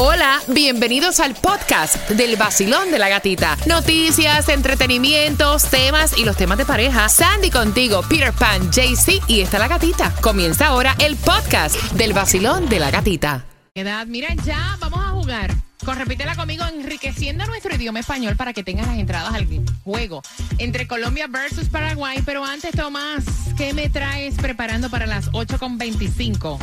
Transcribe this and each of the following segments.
Hola, bienvenidos al podcast del vacilón de la gatita. Noticias, entretenimientos, temas y los temas de pareja. Sandy contigo, Peter Pan, JC y está la gatita. Comienza ahora el podcast del vacilón de la gatita. Edad, mira ya, vamos a jugar. Con repítela conmigo, enriqueciendo nuestro idioma español para que tengas las entradas al juego entre Colombia versus Paraguay. Pero antes, Tomás, ¿qué me traes preparando para las 8.25?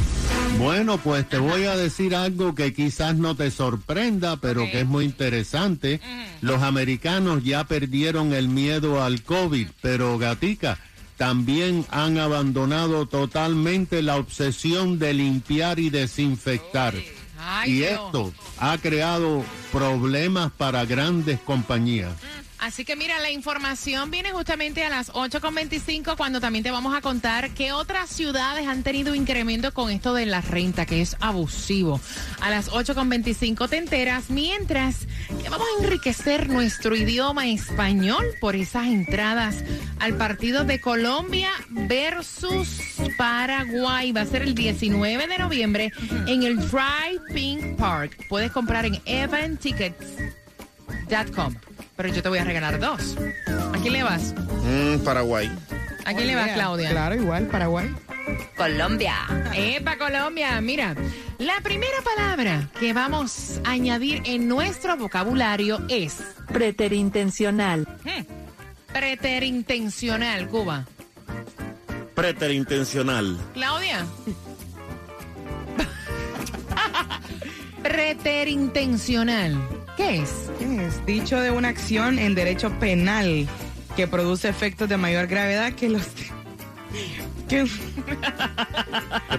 Bueno, pues te voy a decir algo que quizás no te sorprenda, pero que es muy interesante. Los americanos ya perdieron el miedo al COVID, pero gatica, también han abandonado totalmente la obsesión de limpiar y desinfectar. Ay, y Dios. esto ha creado problemas para grandes compañías. Así que mira, la información viene justamente a las 8.25 cuando también te vamos a contar qué otras ciudades han tenido incremento con esto de la renta, que es abusivo. A las 8.25 te enteras, mientras que vamos a enriquecer nuestro idioma español por esas entradas al partido de Colombia versus Paraguay. Va a ser el 19 de noviembre en el Drive Pink Park. Puedes comprar en Evan Tickets. Com. Pero yo te voy a regalar dos. ¿A quién le vas? Mm, Paraguay. ¿A quién le vas, Claudia? Claro, igual, Paraguay. Colombia. Epa, Colombia. Mira, la primera palabra que vamos a añadir en nuestro vocabulario es Preterintencional. preterintencional, Cuba. Preterintencional. Claudia. preterintencional. ¿Qué es? ¿Qué es? Dicho de una acción en derecho penal que produce efectos de mayor gravedad que los que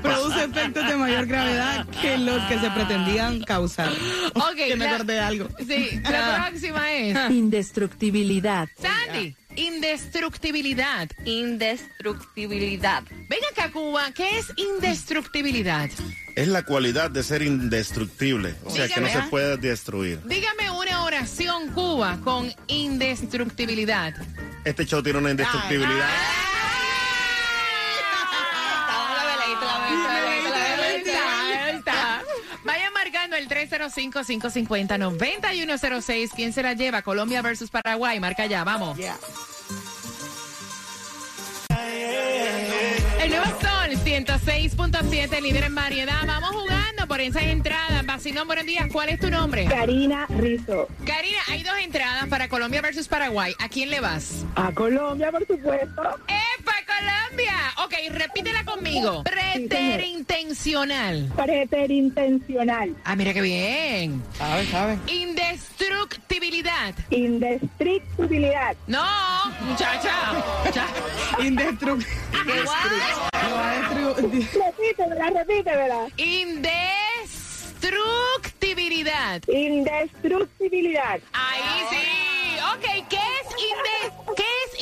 produce efectos de mayor gravedad que los que se pretendían causar. Ok, que me la- acordé de algo. Sí, la próxima es Indestructibilidad. Sandy. Indestructibilidad. Indestructibilidad. Ven acá, Cuba. ¿Qué es indestructibilidad? Es la cualidad de ser indestructible. O sea, que no se ¿ah? puede destruir. Dígame una oración, Cuba, con indestructibilidad. Este show tiene una indestructibilidad. Ahí el 305-550-9106. ¿Quién se la lleva? Colombia versus Paraguay. Marca ya, vamos. El nuevo Sol 106.7, líder en variedad. Vamos jugando por esas entradas. Vacilón, buenos días. ¿Cuál es tu nombre? Karina Rizo. Karina, hay dos entradas para Colombia versus Paraguay. ¿A quién le vas? A Colombia, por supuesto. ¡Epa, Colombia! Ok, repítela conmigo. Preterintencional. Preterintencional. Ah, mira qué bien. ¿Sabe, sabe? Indestructibilidad. Indestructibilidad. No, muchacha. Indestructibilidad. Repítemela, repítemela. Indestructibilidad. Indestructibilidad. Ahí sí. Ok, ¿qué es, inde- ¿qué es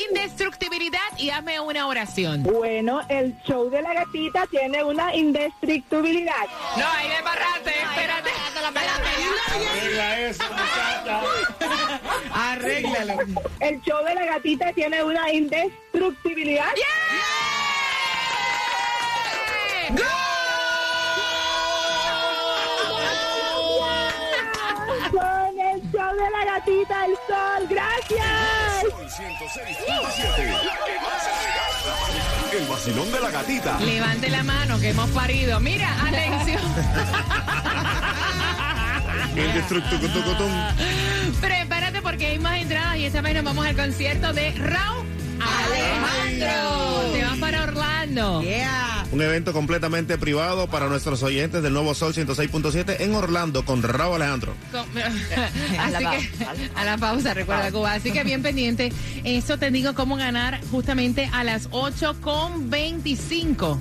indestructibilidad? Y hazme una oración. Bueno, el show de la gatita tiene una indestructibilidad. No, ahí le barraste. Espérate. Arregla eso, muchacha. Arréglalo. El show de la gatita tiene una indestructibilidad. El vacilón de la gatita. Levante la mano que hemos parido. Mira, atención. Indestructibilidad. Prepárate porque hay más entradas y esta vez nos vamos al concierto de Raúl Alejandro. Te vas para Orlando. Yeah. Un evento completamente privado para nuestros oyentes del Nuevo Sol 106.7 en Orlando con Raúl Alejandro. Así que a la pausa, recuerda Cuba. Así que bien pendiente. Eso te digo cómo ganar justamente a las 8 con 25.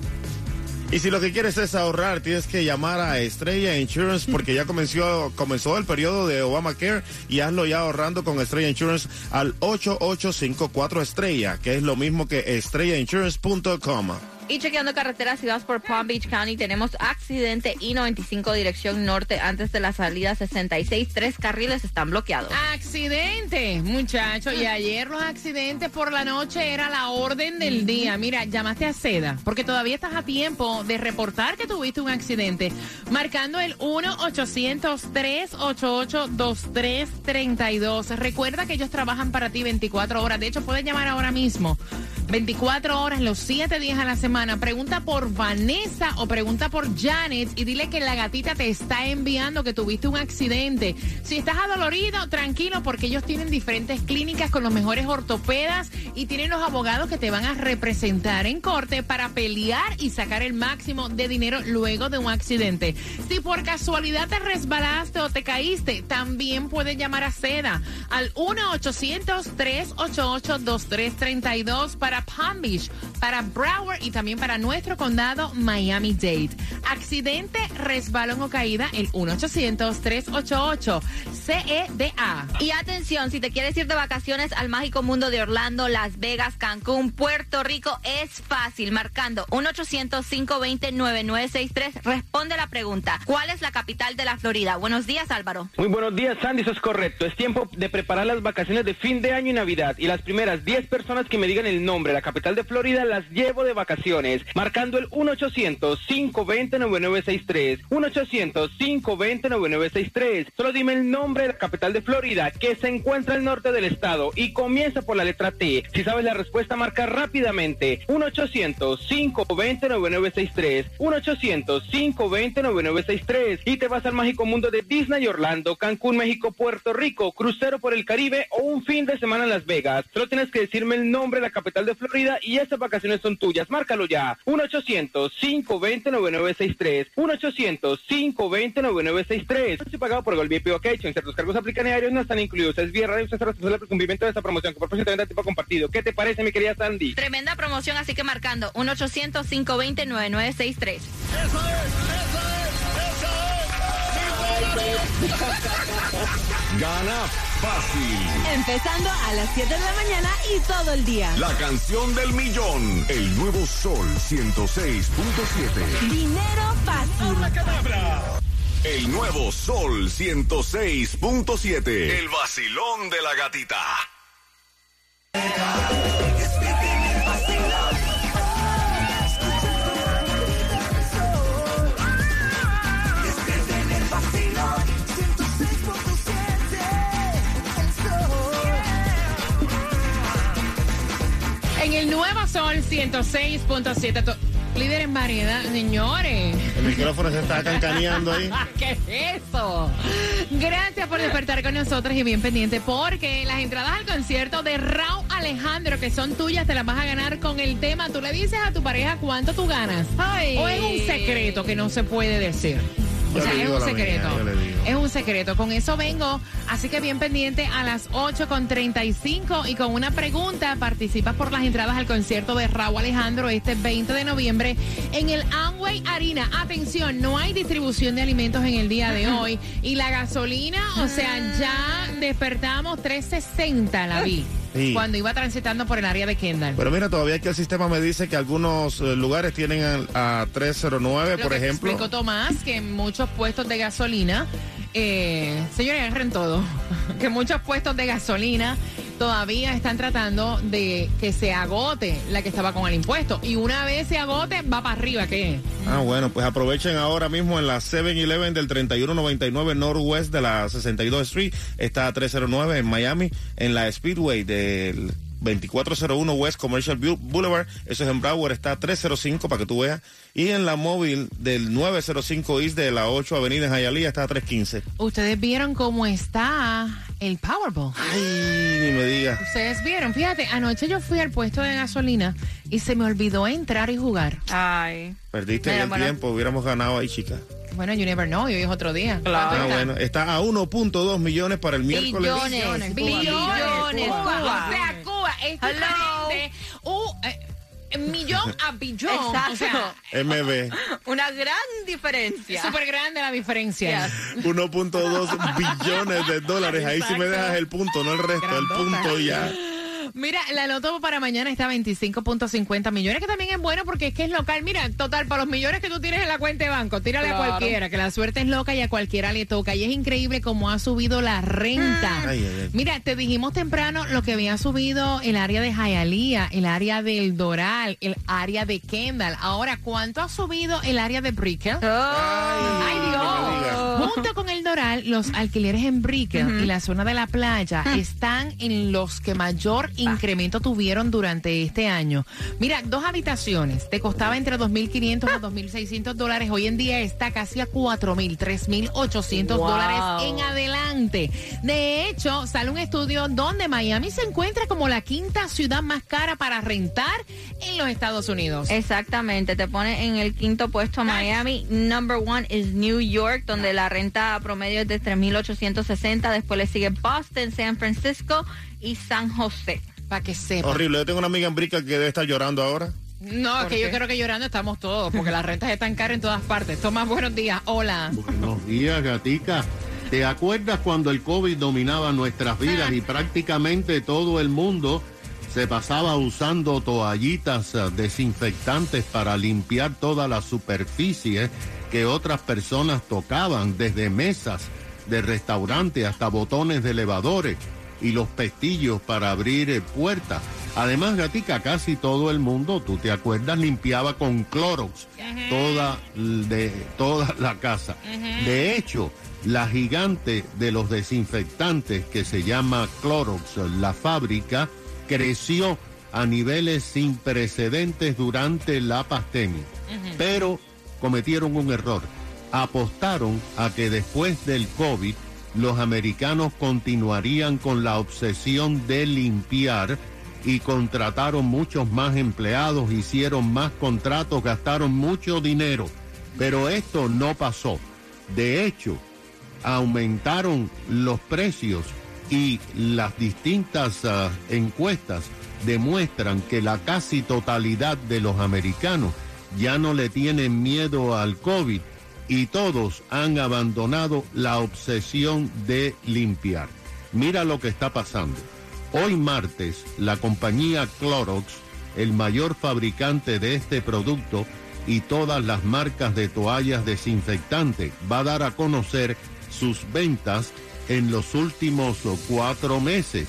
Y si lo que quieres es ahorrar, tienes que llamar a Estrella Insurance porque ya comenzó, comenzó el periodo de Obamacare y hazlo ya ahorrando con Estrella Insurance al 8854 Estrella, que es lo mismo que estrellainsurance.com. Y chequeando carreteras, si vas por Palm Beach County, tenemos accidente I-95 dirección norte antes de la salida 66. Tres carriles están bloqueados. Accidente, muchachos. Y ayer los accidentes por la noche era la orden del día. Mira, llamaste a Seda, porque todavía estás a tiempo de reportar que tuviste un accidente. Marcando el 1-800-388-2332. Recuerda que ellos trabajan para ti 24 horas. De hecho, puedes llamar ahora mismo. 24 horas, los 7 días a la semana. Pregunta por Vanessa o pregunta por Janet y dile que la gatita te está enviando que tuviste un accidente. Si estás adolorido, tranquilo porque ellos tienen diferentes clínicas con los mejores ortopedas y tienen los abogados que te van a representar en corte para pelear y sacar el máximo de dinero luego de un accidente. Si por casualidad te resbalaste o te caíste, también puedes llamar a Seda al 1-800-388-2332 para Palm Beach, para Broward y también para nuestro condado Miami-Dade. Accidente, resbalón o caída, el 1-800-388-CEDA. Y atención, si te quieres ir de vacaciones al mágico mundo de Orlando, Las Vegas, Cancún, Puerto Rico, es fácil. Marcando 1-800-520-9963, responde la pregunta: ¿Cuál es la capital de la Florida? Buenos días, Álvaro. Muy buenos días, Sandy, eso es correcto. Es tiempo de preparar las vacaciones de fin de año y Navidad. Y las primeras 10 personas que me digan el nombre, la capital de Florida, las llevo de vacaciones. Marcando el 1-800-520-9963. 1-800-520-9963. Solo dime el nombre de la capital de Florida, que se encuentra al norte del estado y comienza por la letra T. Si sabes la respuesta, marca rápidamente. 1-800-520-9963. 1-800-520-9963. Y te vas al mágico mundo de Disney Orlando, Cancún, México, Puerto Rico, crucero por el Caribe o un fin de semana en Las Vegas. Solo tienes que decirme el nombre de la capital de Florida y esas vacaciones son tuyas. Márcalo ya. 1-800-520-9963. 1-800-520-9963. Precio pagado por Golby Occasion. Ciertos cargos aplican diarios no están incluidos. Es vía radio. Usted es responsable por el cumplimiento de esta promoción que por venta tipo compartido. ¿Qué te parece, mi querida Sandy? Tremenda promoción, así que marcando 1-800-520-9963. Gana fácil. Empezando a las 7 de la mañana y todo el día. La canción del millón. El nuevo Sol 106.7. Dinero fácil. El nuevo Sol 106.7. El vacilón de la gatita. Sol 106.7. to- Líder en variedad, señores. El micrófono se está cancaneando ahí. ¿Qué es eso? Gracias por despertar con nosotros y bien pendiente porque las entradas al concierto de Raúl Alejandro que son tuyas te las vas a ganar con el tema. Tú le dices a tu pareja cuánto tú ganas. Ay. O es un secreto que no se puede decir. O sea, es un mía, secreto. Es un secreto. Con eso vengo. Así que bien pendiente a las 8 con 35 y con una pregunta. Participas por las entradas al concierto de Raúl Alejandro este 20 de noviembre en el Amway Arena. Atención, no hay distribución de alimentos en el día de hoy. Y la gasolina, o sea, ya despertamos 360 la vi. Sí. Cuando iba transitando por el área de Kendall. Pero mira, todavía aquí el sistema me dice que algunos eh, lugares tienen a, a 309, Lo por que te ejemplo. explicó Tomás que en muchos puestos de gasolina, eh, señores, agarren todo, que muchos puestos de gasolina todavía están tratando de que se agote la que estaba con el impuesto. Y una vez se agote, va para arriba, ¿qué? Ah, bueno, pues aprovechen ahora mismo en la 7-Eleven del 3199 Northwest de la 62 Street. Está a 309 en Miami, en la Speedway del 2401 West Commercial Boulevard. Eso es en Broward, está a 305 para que tú veas. Y en la móvil del 905 East de la 8 Avenida en Hialeah está a 315. Ustedes vieron cómo está el Powerball. Ay, ni me digas. Ustedes vieron, fíjate, anoche yo fui al puesto de gasolina y se me olvidó entrar y jugar. Ay. Perdiste Mira, el bueno. tiempo, hubiéramos ganado ahí, chica. Bueno, you never know, y hoy es otro día. Claro. ¿Cuánto Ah, está? bueno, está a 1.2 millones para el miércoles. Billones. Billones, Billones. Cuba. Cuba. O sea, Cuba es Hello. diferente. Uh, eh, millón a billón. Exacto. O sea, MB. Una gran diferencia. súper grande la diferencia. 1.2 billones de dólares. Ahí sí me dejas el punto, no el resto, el punto ya. Mira, la loto para mañana está a 25.50 millones, que también es bueno porque es que es local. Mira, total, para los millones que tú tienes en la cuenta de banco, tírale a cualquiera, que la suerte es loca y a cualquiera le toca. Y es increíble cómo ha subido la renta. Ay, ay, ay. Mira, te dijimos temprano lo que había subido el área de Hialeah, el área del Doral, el área de Kendall. Ahora, ¿cuánto ha subido el área de Brickell? ¡Ay, no me Dios! Junto con el Doral, los alquileres en Brickell y la zona de la playa están en los que mayor incremento tuvieron durante este año. Mira, dos habitaciones te costaba entre 2.500 a 2.600 dólares. Hoy en día está casi a 4.000, 3.800 Wow. dólares en adelante. De hecho, sale un estudio donde Miami se encuentra como la quinta ciudad más cara para rentar en los Estados Unidos. Exactamente, te pone en el quinto puesto Miami. Number one is New York, donde la renta promedio es de 3.860. Después le sigue Boston, San Francisco y San José. Para que sepa. Horrible. Yo tengo una amiga en Brica que debe estar llorando ahora. No, es que yo creo que llorando estamos todos, porque las rentas están caras en todas partes. Tomás, buenos días. Hola. Buenos días, gatica. ¿Te acuerdas cuando el COVID dominaba nuestras vidas y prácticamente todo el mundo se pasaba usando toallitas desinfectantes para limpiar toda la superficie que otras personas tocaban, desde mesas de restaurante hasta botones de elevadores y los pestillos para abrir eh, puertas? Además, gatica, casi todo el mundo, tú te acuerdas, limpiaba con Clorox toda, de, toda la casa. De hecho, la gigante de los desinfectantes que se llama Clorox, la fábrica, creció a niveles sin precedentes durante la pandemia. Pero cometieron un error. Apostaron a que después del COVID los americanos continuarían con la obsesión de limpiar y contrataron muchos más empleados, hicieron más contratos, gastaron mucho dinero. Pero esto no pasó. De hecho, aumentaron los precios y las distintas ah, encuestas demuestran que la casi totalidad de los americanos ya no le tienen miedo al COVID y todos han abandonado la obsesión de limpiar. Mira lo que está pasando. Hoy martes, la compañía Clorox, el mayor fabricante de este producto y todas las marcas de toallas desinfectantes, va a dar a conocer sus ventas en los últimos cuatro meses.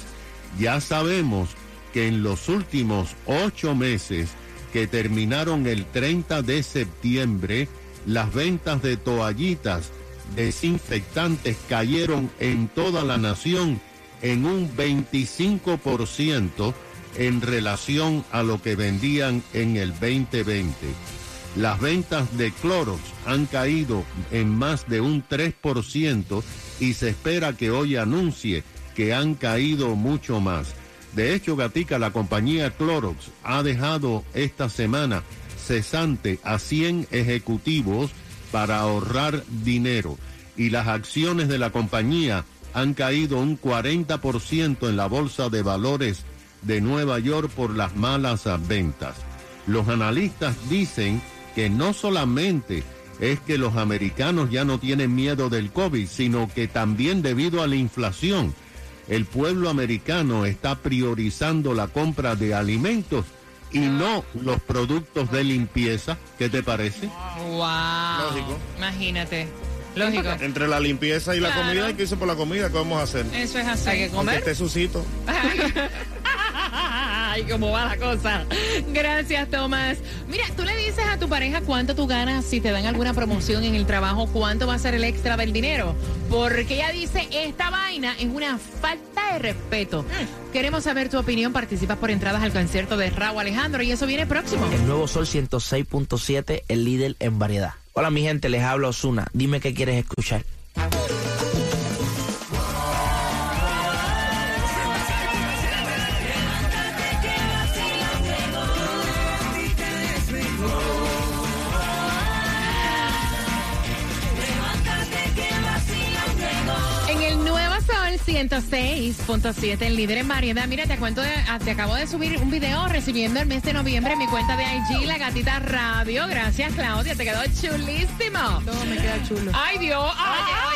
Ya sabemos que en los últimos ocho meses que terminaron el 30 de septiembre, las ventas de toallitas desinfectantes cayeron en toda la nación en un 25% en relación a lo que vendían en el 2020. Las ventas de Clorox han caído en más de un 3% y se espera que hoy anuncie que han caído mucho más. De hecho, Gatica, la compañía Clorox ha dejado esta semana cesante a 100 ejecutivos para ahorrar dinero y las acciones de la compañía han caído un 40% en la bolsa de valores de Nueva York por las malas ventas. Los analistas dicen que no solamente es que los americanos ya no tienen miedo del COVID, sino que también debido a la inflación, el pueblo americano está priorizando la compra de alimentos y no los productos de limpieza. ¿Qué te parece? Wow. Lógico. Imagínate. Lógico. Entre la limpieza y la comida, ¿qué hice por la comida? ¿Qué vamos a hacer? Eso es así. Hay que Aunque comer. esté sucito. Ay, cómo va la cosa. Gracias, Tomás. Mira, tú le dices a tu pareja cuánto tú ganas si te dan alguna promoción en el trabajo, cuánto va a ser el extra del dinero. Porque ella dice, esta vaina es una falta de respeto. Queremos saber tu opinión. Participas por entradas al concierto de Raúl Alejandro y eso viene próximo. El nuevo Sol 106.7, el líder en variedad. Hola mi gente, les habla Osuna. Dime qué quieres escuchar. 106.7, el líder en variedad. Mira, te cuento, de- ah, te acabo de subir un video recibiendo el mes de noviembre en mi cuenta de IG, La Gatita Radio. Gracias, Claudia, te quedó chulísimo. Todo me queda chulo. Ay, Dios. Ay, oye, María,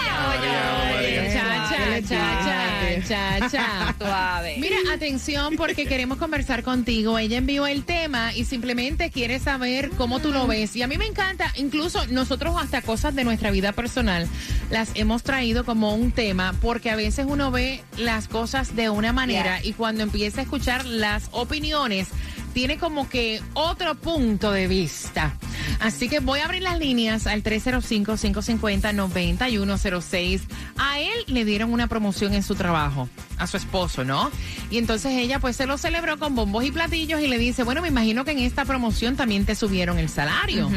Cha, cha, cha, cha. Suave. Mira, atención porque queremos conversar contigo. Ella envió el tema y simplemente quiere saber cómo tú lo ves. Y a mí me encanta, incluso nosotros hasta cosas de nuestra vida personal las hemos traído como un tema porque a veces uno ve las cosas de una manera y cuando empieza a escuchar las opiniones tiene como que otro punto de vista. Así que voy a abrir las líneas al 305-550-9106. A él le dieron una promoción en su trabajo, a su esposo, ¿no? Y entonces ella pues se lo celebró con bombos y platillos y le dice, bueno, me imagino que en esta promoción también te subieron el salario.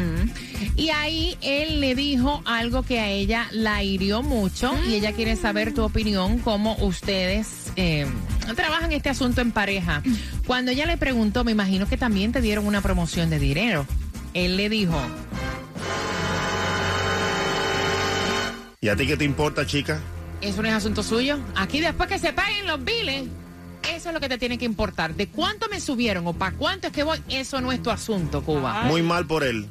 Y ahí él le dijo algo que a ella la hirió mucho y ella quiere saber tu opinión, cómo ustedes eh, trabajan este asunto en pareja. Cuando ella le preguntó, me imagino que también te dieron una promoción de dinero. Él le dijo, ¿Y a ti qué te importa, chica? eso no es asunto suyo. Aquí después que se paguen los biles, eso es lo que te tiene que importar. De cuánto me subieron o para cuánto es que voy, eso no es tu asunto, Cuba. Muy mal por él.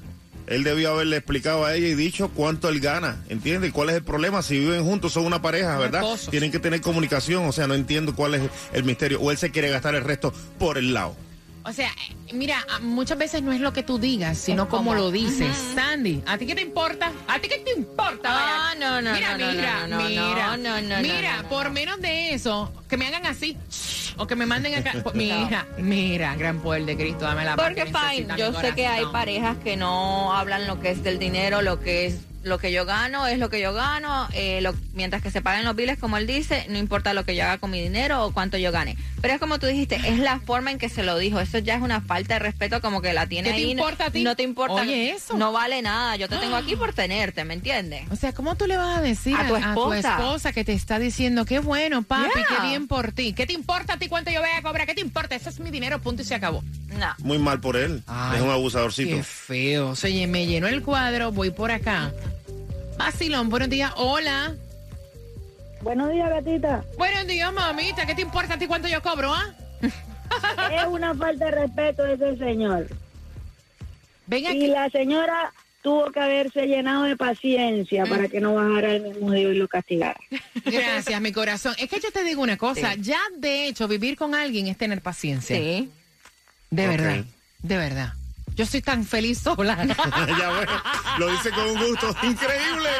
Él debió haberle explicado a ella y dicho cuánto él gana, ¿entiendes? ¿Cuál es el problema? Si viven juntos, son una pareja, ¿verdad? Tienen que tener comunicación, o sea, no entiendo cuál es el misterio. O él se quiere gastar el resto por el lado. O sea, mira, muchas veces no es lo que tú digas, sino cómo lo dices. Sandy, ¿a ti qué te importa? ¿A ti qué te importa? Ah, no, no, mira, no, no, mira, no, no, mira, no, no, no, mira, por menos de eso, que me hagan así o que me manden acá. Mira, mira, gran poder de Cristo, dame la Porque que fine, yo sé que hay parejas que no hablan lo que es del dinero, lo que es lo que yo gano es lo que yo gano, eh, lo- mientras que se paguen los biles, como él dice, no importa lo que yo haga con mi dinero o cuánto yo gane. Pero es como tú dijiste, es la forma en que se lo dijo. Eso ya es una falta de respeto, como que la tiene ¿Qué te ahí. no- importa a ti? No te importa. Oye, eso. No vale nada. Yo te tengo aquí por tenerte, ¿me entiendes? O sea, ¿cómo tú le vas a decir A tu esposa. esposa que te está diciendo, qué bueno, papi, Yeah. qué bien por ti? ¿Qué te importa a ti cuánto yo voy a cobrar? ¿Qué te importa? Ese es mi dinero, punto y se acabó. No. Muy mal por él. Ay, es un abusadorcito. Qué feo. Oye, me llenó el cuadro, voy por acá. Vacilón, buenos días, hola. Buenos días, gatita. Buenos días, mamita. ¿Qué te importa a ti cuánto yo cobro, ah? Es una falta de respeto de ese señor. Venga Y aquí. la señora tuvo que haberse llenado de paciencia para que no bajara el mismo Dios y lo castigara. Gracias, mi corazón. Es que yo te digo una cosa. Ya, de hecho, vivir con alguien es tener paciencia. Sí. De verdad. De verdad. Yo soy tan feliz sola. ya ves, lo dice con un gusto increíble.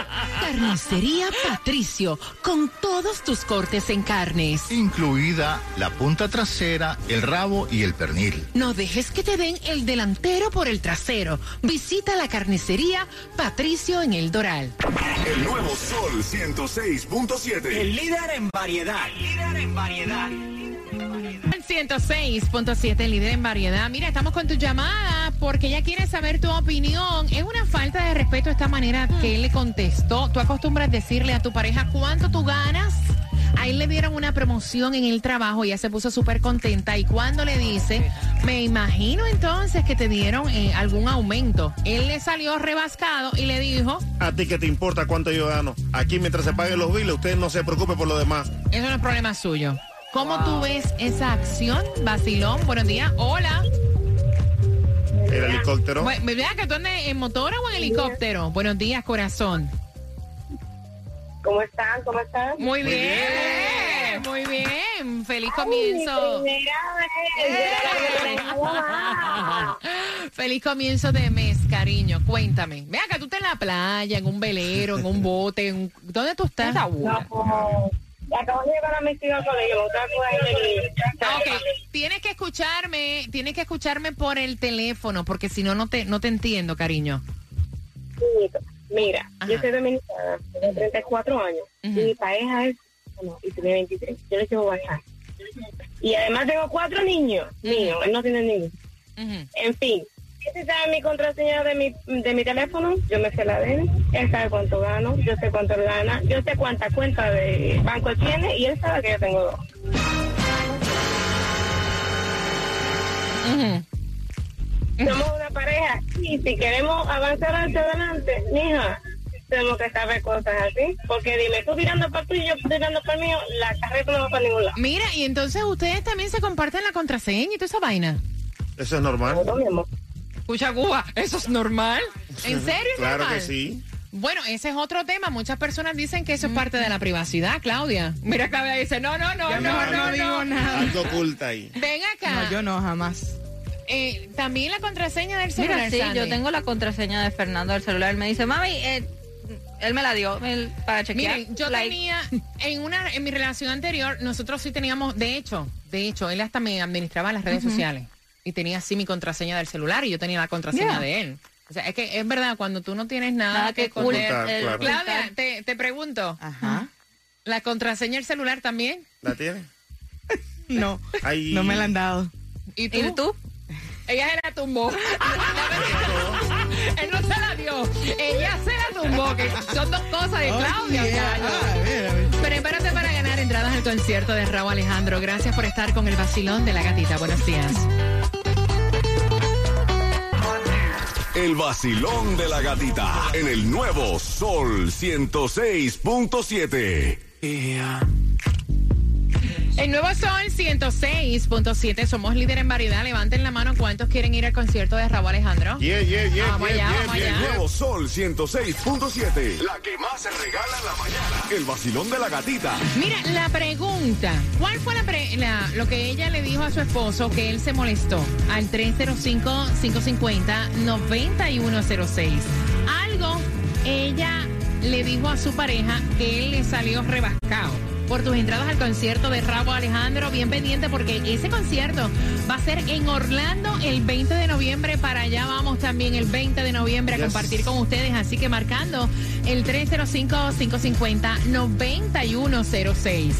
Carnicería Patricio, con todos tus cortes en carnes. incluida la punta trasera, el rabo y el pernil. No dejes que te den el delantero por el trasero. Visita la carnicería Patricio en el Doral. El nuevo Sol 106.7. líder en variedad. líder en variedad. 106.7, líder en variedad. Mira, estamos con tu llamada porque ella quiere saber tu opinión. Es una falta de respeto esta manera que él le contestó. Tú acostumbras decirle a tu pareja cuánto tú ganas. A él le dieron una promoción en el trabajo y ella se puso súper contenta. Y cuando le dice, me imagino entonces que te dieron eh, algún aumento, él le salió rebascado y le dijo, A ti qué te importa cuánto yo gano. Aquí mientras se paguen los biles, usted no se preocupe por lo demás. eso no es problema suyo. ¿Cómo tú ves esa acción, Basilón? Buenos días. Hola. El helicóptero. ¿Me veas que tú andes en motora o en helicóptero? Buenos días, corazón. ¿Cómo están? ¿Cómo están? Muy bien, muy bien. Feliz comienzo. Feliz comienzo de mes, cariño. Cuéntame. Vea que tú estás en la playa, en un velero, en un bote. en un- ¿Dónde tú estás? No, acabo de llevar a mis hijos al colegio, me gusta coger Ah, ok. Tienes que escucharme, tienes que escucharme por el teléfono, porque si no, no te, no te entiendo, cariño. Mira, yo soy dominicana, tengo 34 años. y mi pareja es, no, y tiene 23. Yo le llevo WhatsApp. Y además tengo cuatro niños míos, él no tiene niños. En fin, sabe mi contraseña de mi, de mi teléfono, yo me sé la de él, él sabe cuánto gano, yo sé cuánto él gana, yo sé cuánta cuenta de banco él tiene y él sabe que yo tengo dos. Somos una pareja y si queremos avanzar hacia adelante, mija, tenemos que saber cosas así. Porque dime, tú tirando para tú y yo tirando para el mío, la carreta no va para ningún lado. Mira, y entonces ustedes también se comparten la contraseña y toda esa vaina. Eso es normal. Escucha, Cuba, ¿eso es normal? ¿En serio es Claro normal? que sí. Bueno, ese es otro tema. Muchas personas dicen que eso es parte de la privacidad, Claudia. Mira, Claudia dice, no, no, no, Yo no, mejor no, no digo no. nada. Algo oculta ahí. Ven acá. No, yo no, jamás. Eh, también la contraseña del celular. Mira, sí, Sandy. yo tengo la contraseña de Fernando del celular. Me dice, mami, eh, él me la dio él, para chequear. Miren, yo Like, tenía en una en mi relación anterior, nosotros sí teníamos, de hecho, de hecho, él hasta me administraba las redes Ujú. sociales y tenía así mi contraseña del celular y yo tenía la contraseña Yeah. de él. O sea, es que es verdad, cuando tú no tienes nada, Nada que que ocultar, claro. Claudia, te, te pregunto, Ajá. ¿la contraseña del celular también? ¿La tiene? No, Ahí. no me la han dado. ¿Y tú? ¿Y tú? Ella se la tumbó. Él no se la dio. Ella se la tumbó. Que son dos cosas de Claudia. Oh, yeah. Ah, mira. Prepárate para ganar entradas al concierto de Raúl Alejandro. Gracias por estar con el vacilón de la gatita. Buenos días. El vacilón de la gatita en el nuevo Sol 106.7. El nuevo Sol 106.7. Somos líder en variedad. Levanten la mano. ¿Cuántos quieren ir al concierto de Raúl Alejandro? Yeah, yeah, yeah, Vamos allá, vamos allá. El nuevo Sol 106.7. La que más se regala en la mañana. El vacilón de la gatita. Mira, la pregunta. ¿Cuál fue la pre- la- lo que ella le dijo a su esposo que él se molestó? Al 305-550-9106. Algo ella le dijo a su pareja que él le salió rebascado. Por tus entradas al concierto de Rabo Alejandro, bien pendiente porque ese concierto va a ser en Orlando el 20 de noviembre. Para allá vamos también el 20 de noviembre a Yes. compartir con ustedes. Así que marcando el 305-550-9106.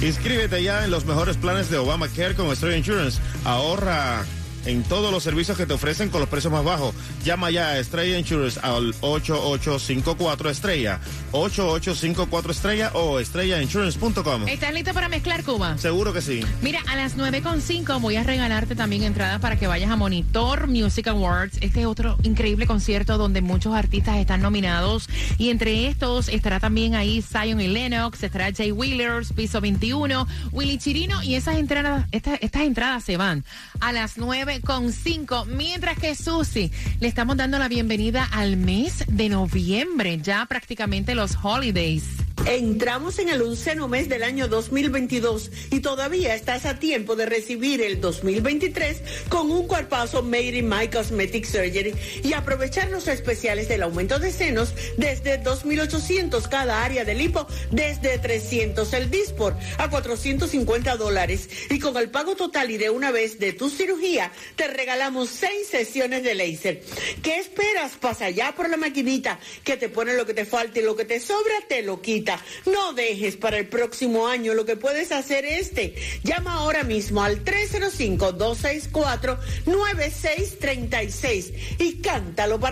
Inscríbete ya en los mejores planes de Obamacare con Estrella Insurance. Ahorra en todos los servicios que te ofrecen con los precios más bajos. Llama ya a Estrella Insurance al 8854 Estrella, 8854 Estrella o estrellainsurance.com. ¿Estás listo para mezclar Cuba? Seguro que sí. Mira, a las 9.5 voy a regalarte también entradas para que vayas a Monitor Music Awards. Este es otro increíble concierto donde muchos artistas están nominados. Y entre estos estará también ahí Zion y Lennox, estará Jay Wheelers, Piso 21, Willy Chirino. Y esas entradas, estas, estas entradas se van a las 9.5. Mientras que Susi, le estamos dando la bienvenida al mes de noviembre, ya prácticamente los holidays. Entramos en el onceno mes del año 2022 y todavía estás a tiempo de recibir el 2023 con un cuerpazo Made in My Cosmetic Surgery y aprovechar los especiales del aumento de senos desde 2.800 cada área del hipo, desde 300 el Dispor a 450 dólares y con el pago total y de una vez de tu cirugía te regalamos seis sesiones de láser. ¿Qué esperas? Pasa ya por la maquinita que te pone lo que te falta y lo que te sobra te lo quita. No dejes para el próximo año lo que puedes hacer este. Llama ahora mismo al 305-264-9636 y cántalo para